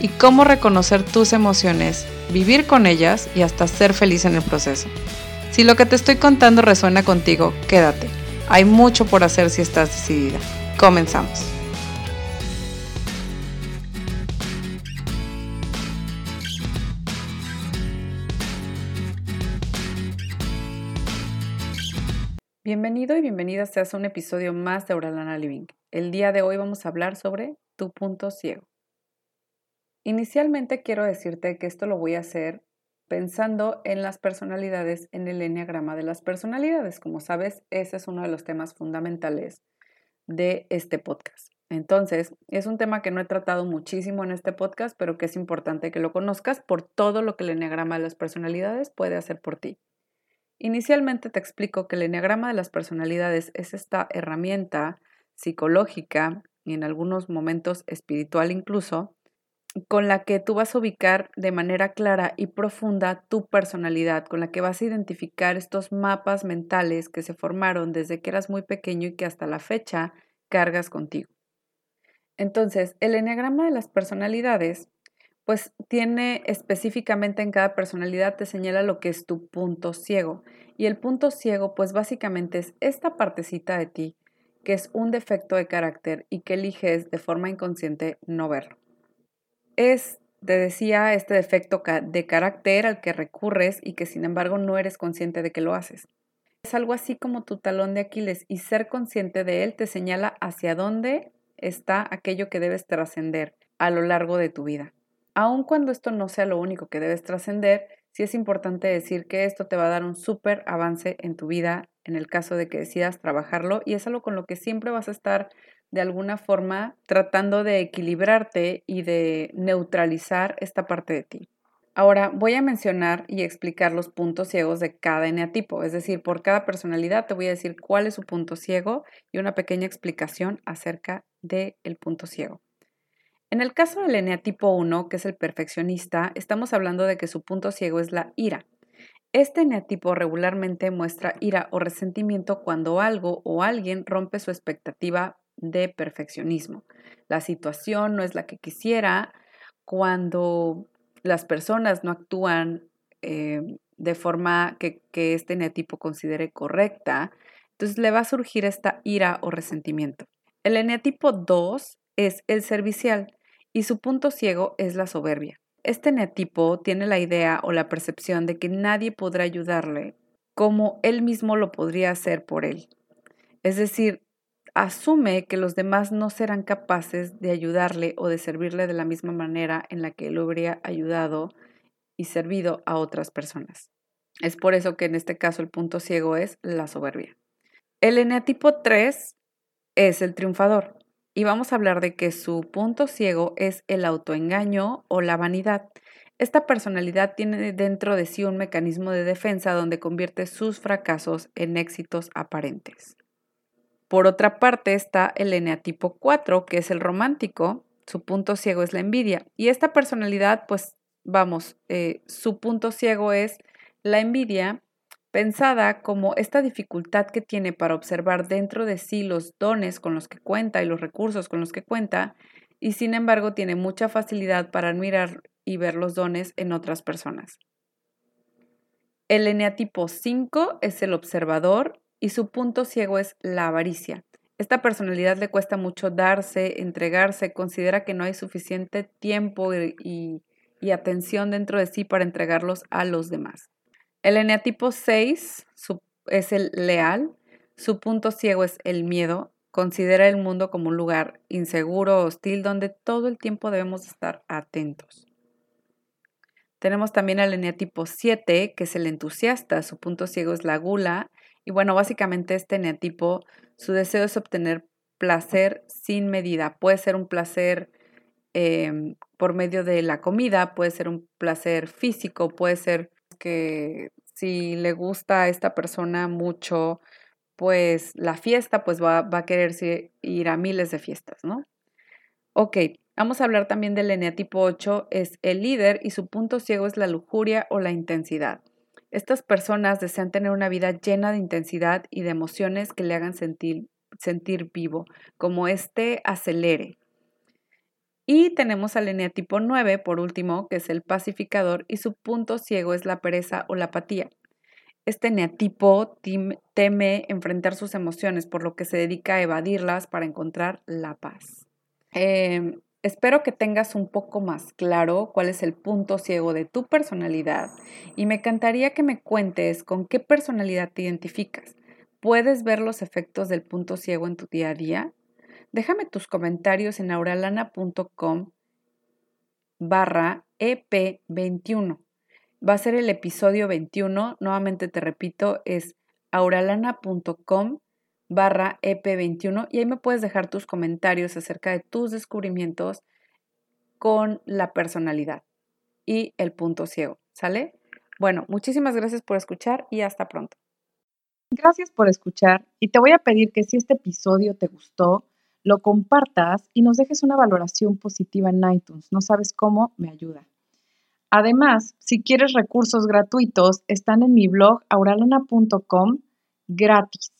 y cómo reconocer tus emociones, vivir con ellas y hasta ser feliz en el proceso. Si lo que te estoy contando resuena contigo, quédate. Hay mucho por hacer si estás decidida. Comenzamos. Bienvenido y bienvenida seas a un episodio más de Auralana Living. El día de hoy vamos a hablar sobre tu punto ciego. Inicialmente quiero decirte que esto lo voy a hacer pensando en las personalidades en el enneagrama de las personalidades. Como sabes, ese es uno de los temas fundamentales de este podcast. Entonces, es un tema que no he tratado muchísimo en este podcast, pero que es importante que lo conozcas por todo lo que el enneagrama de las personalidades puede hacer por ti. Inicialmente te explico que el enneagrama de las personalidades es esta herramienta psicológica y en algunos momentos espiritual incluso, con la que tú vas a ubicar de manera clara y profunda tu personalidad, con la que vas a identificar estos mapas mentales que se formaron desde que eras muy pequeño y que hasta la fecha cargas contigo. Entonces, el enneagrama de las personalidades, pues tiene específicamente en cada personalidad, te señala lo que es tu punto ciego. Y el punto ciego, pues básicamente es esta partecita de ti, que es un defecto de carácter y que eliges de forma inconsciente no verlo es, te decía, este defecto de carácter al que recurres y que sin embargo no eres consciente de que lo haces. Es algo así como tu talón de Aquiles y ser consciente de él te señala hacia dónde está aquello que debes trascender a lo largo de tu vida. Aun cuando esto no sea lo único que debes trascender, sí es importante decir que esto te va a dar un súper avance en tu vida en el caso de que decidas trabajarlo y es algo con lo que siempre vas a estar de alguna forma tratando de equilibrarte y de neutralizar esta parte de ti. Ahora voy a mencionar y explicar los puntos ciegos de cada eneatipo, es decir, por cada personalidad te voy a decir cuál es su punto ciego y una pequeña explicación acerca del punto ciego. En el caso del eneatipo 1, que es el perfeccionista, estamos hablando de que su punto ciego es la ira. Este eneatipo regularmente muestra ira o resentimiento cuando algo o alguien rompe su expectativa de perfeccionismo. La situación no es la que quisiera cuando las personas no actúan eh, de forma que, que este eneatipo considere correcta, entonces le va a surgir esta ira o resentimiento. El eneatipo 2 es el servicial y su punto ciego es la soberbia. Este eneatipo tiene la idea o la percepción de que nadie podrá ayudarle como él mismo lo podría hacer por él. Es decir, asume que los demás no serán capaces de ayudarle o de servirle de la misma manera en la que él habría ayudado y servido a otras personas. Es por eso que en este caso el punto ciego es la soberbia. El eneatipo 3 es el triunfador y vamos a hablar de que su punto ciego es el autoengaño o la vanidad. Esta personalidad tiene dentro de sí un mecanismo de defensa donde convierte sus fracasos en éxitos aparentes. Por otra parte está el eneatipo 4, que es el romántico. Su punto ciego es la envidia. Y esta personalidad, pues vamos, eh, su punto ciego es la envidia pensada como esta dificultad que tiene para observar dentro de sí los dones con los que cuenta y los recursos con los que cuenta, y sin embargo tiene mucha facilidad para admirar y ver los dones en otras personas. El eneatipo 5 es el observador y su punto ciego es la avaricia. Esta personalidad le cuesta mucho darse, entregarse, considera que no hay suficiente tiempo y, atención dentro de sí para entregarlos a los demás. El eneatipo 6 es el leal, su punto ciego es el miedo, considera el mundo como un lugar inseguro, hostil, donde todo el tiempo debemos estar atentos. Tenemos también al eneatipo 7, que es el entusiasta, su punto ciego es la gula y bueno, básicamente este eneatipo, su deseo es obtener placer sin medida. Puede ser un placer em, por medio de la comida, puede ser un placer físico, puede ser que si le gusta a esta persona mucho, pues la fiesta, pues va, va a querer ir a miles de fiestas, ¿no? Ok, vamos a hablar también del eneatipo 8, es el líder y su punto ciego es la lujuria o la intensidad. Estas personas desean tener una vida llena de intensidad y de emociones que le hagan sentir, sentir vivo, como este acelere. Y tenemos al eneatipo 9, por último, que es el pacificador, y su punto ciego es la pereza o la apatía. Este neatipo teme enfrentar sus emociones, por lo que se dedica a evadirlas para encontrar la paz. Em, espero que tengas un poco más claro cuál es el punto ciego de tu personalidad y me encantaría que me cuentes con qué personalidad te identificas. ¿Puedes ver los efectos del punto ciego en tu día a día? Déjame tus comentarios en auralana.com barra EP21 va a ser el episodio 21. Nuevamente te repito, es auralana.com barra EP21 y ahí me puedes dejar tus comentarios acerca de tus descubrimientos con la personalidad y el punto ciego. ¿Sale? Bueno, muchísimas gracias por escuchar y hasta pronto. Gracias por escuchar y te voy a pedir que si este episodio te gustó, lo compartas y nos dejes una valoración positiva en iTunes. No sabes cómo, me ayuda. Además, si quieres recursos gratuitos, están en mi blog auralana.com gratis.